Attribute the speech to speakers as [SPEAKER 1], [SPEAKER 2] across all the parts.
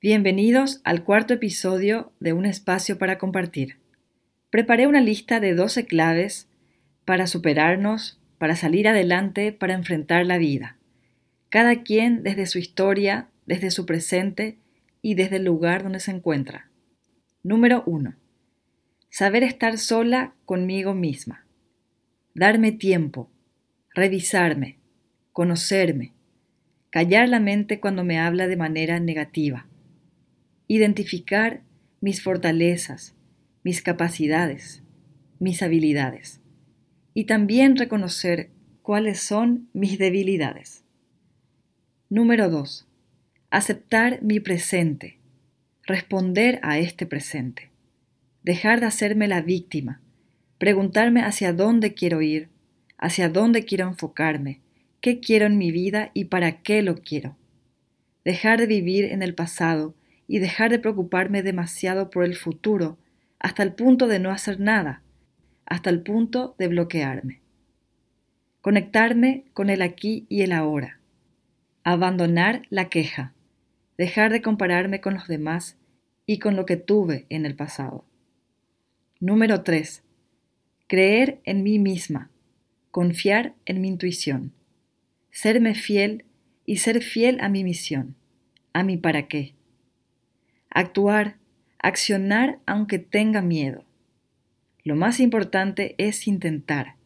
[SPEAKER 1] Bienvenidos al cuarto episodio de Un espacio para compartir. Preparé una lista de 12 claves para superarnos, para salir adelante, para enfrentar la vida. Cada quien desde su historia, desde su presente y desde el lugar donde se encuentra. Número 1. Saber estar sola conmigo misma. Darme tiempo. Revisarme. Conocerme. Callar la mente cuando me habla de manera negativa identificar mis fortalezas, mis capacidades, mis habilidades y también reconocer cuáles son mis debilidades. Número 2. Aceptar mi presente, responder a este presente, dejar de hacerme la víctima, preguntarme hacia dónde quiero ir, hacia dónde quiero enfocarme, qué quiero en mi vida y para qué lo quiero. Dejar de vivir en el pasado y dejar de preocuparme demasiado por el futuro hasta el punto de no hacer nada, hasta el punto de bloquearme. Conectarme con el aquí y el ahora. Abandonar la queja. Dejar de compararme con los demás y con lo que tuve en el pasado. Número 3. Creer en mí misma. Confiar en mi intuición. Serme fiel y ser fiel a mi misión, a mi para qué actuar, accionar aunque tenga miedo. Lo más importante es intentar.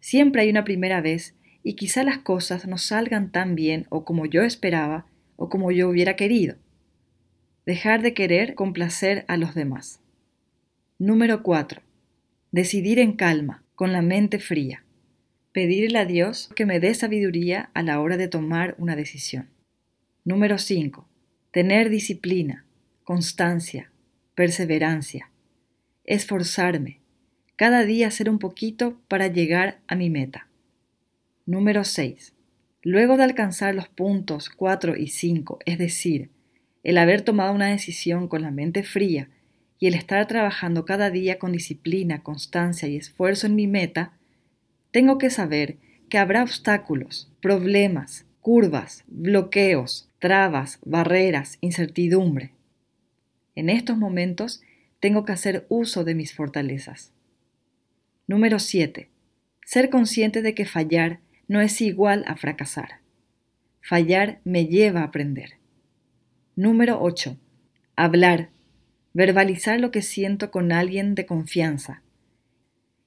[SPEAKER 1] Siempre hay una primera vez y quizá las cosas no salgan tan bien o como yo esperaba o como yo hubiera querido. Dejar de querer complacer a los demás. Número 4. Decidir en calma, con la mente fría. Pedirle a Dios que me dé sabiduría a la hora de tomar una decisión. Número 5. Tener disciplina, constancia, perseverancia. Esforzarme. Cada día hacer un poquito para llegar a mi meta. Número 6. Luego de alcanzar los puntos 4 y 5, es decir, el haber tomado una decisión con la mente fría y el estar trabajando cada día con disciplina, constancia y esfuerzo en mi meta, tengo que saber que habrá obstáculos, problemas, curvas, bloqueos, trabas, barreras, incertidumbre. En estos momentos tengo que hacer uso de mis fortalezas. Número 7. Ser consciente de que fallar no es igual a fracasar. Fallar me lleva a aprender. Número 8. Hablar. Verbalizar lo que siento con alguien de confianza.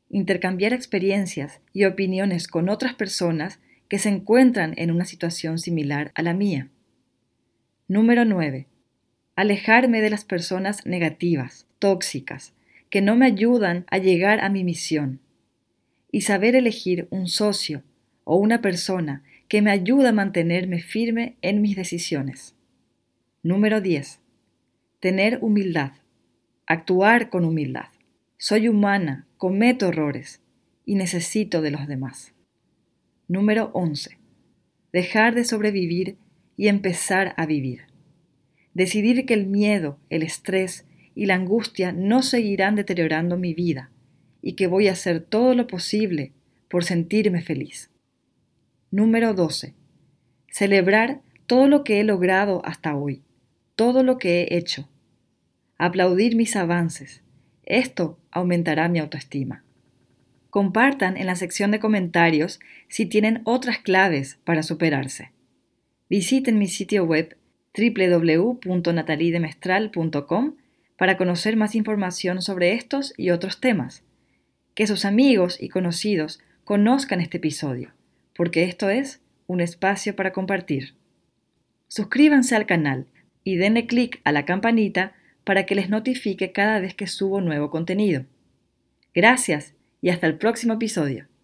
[SPEAKER 1] Intercambiar experiencias y opiniones con otras personas que se encuentran en una situación similar a la mía. Número 9. Alejarme de las personas negativas, tóxicas, que no me ayudan a llegar a mi misión. Y saber elegir un socio o una persona que me ayuda a mantenerme firme en mis decisiones. Número 10. Tener humildad. Actuar con humildad. Soy humana, cometo errores y necesito de los demás. Número 11. Dejar de sobrevivir y empezar a vivir. Decidir que el miedo, el estrés y la angustia no seguirán deteriorando mi vida y que voy a hacer todo lo posible por sentirme feliz. Número 12. Celebrar todo lo que he logrado hasta hoy, todo lo que he hecho. Aplaudir mis avances. Esto aumentará mi autoestima. Compartan en la sección de comentarios si tienen otras claves para superarse. Visiten mi sitio web www.natalidemestral.com para conocer más información sobre estos y otros temas. Que sus amigos y conocidos conozcan este episodio, porque esto es un espacio para compartir. Suscríbanse al canal y denle clic a la campanita para que les notifique cada vez que subo nuevo contenido. Gracias y hasta el próximo episodio.